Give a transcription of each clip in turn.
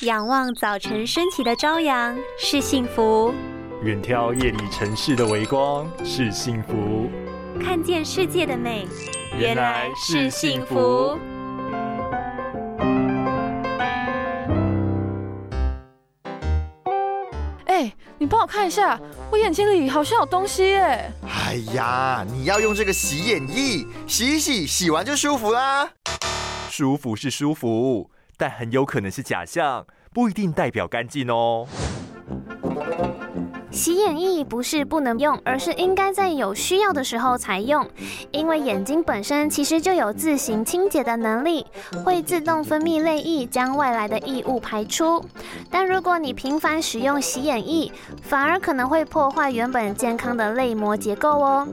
仰望早晨升起的朝阳是幸福，远眺夜里城市的微光是幸福，看见世界的美原来是幸福。哎，你帮我看一下，我眼睛里好像有东西耶！哎呀，你要用这个洗眼液洗一洗，洗完就舒服啦。舒服是舒服，但很有可能是假象，不一定代表干净哦。洗眼液不是不能用，而是应该在有需要的时候才用。因为眼睛本身其实就有自行清洁的能力，会自动分泌泪液将外来的异物排出。但如果你频繁使用洗眼液，反而可能会破坏原本健康的泪膜结构哦。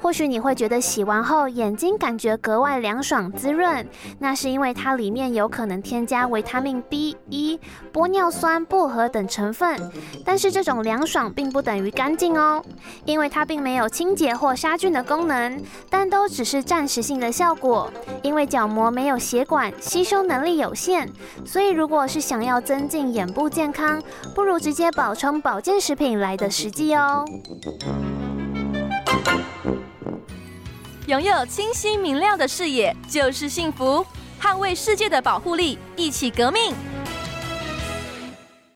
或许你会觉得洗完后眼睛感觉格外凉爽滋润，那是因为它里面有可能添加维他命 B 一、玻尿酸、薄荷等成分。但是这种凉爽并不等于干净哦，因为它并没有清洁或杀菌的功能，但都只是暂时性的效果。因为角膜没有血管，吸收能力有限，所以如果是想要增进眼部健康，不如直接补充保健食品来的实际哦。拥有清晰明亮的视野就是幸福，捍卫世界的保护力，一起革命。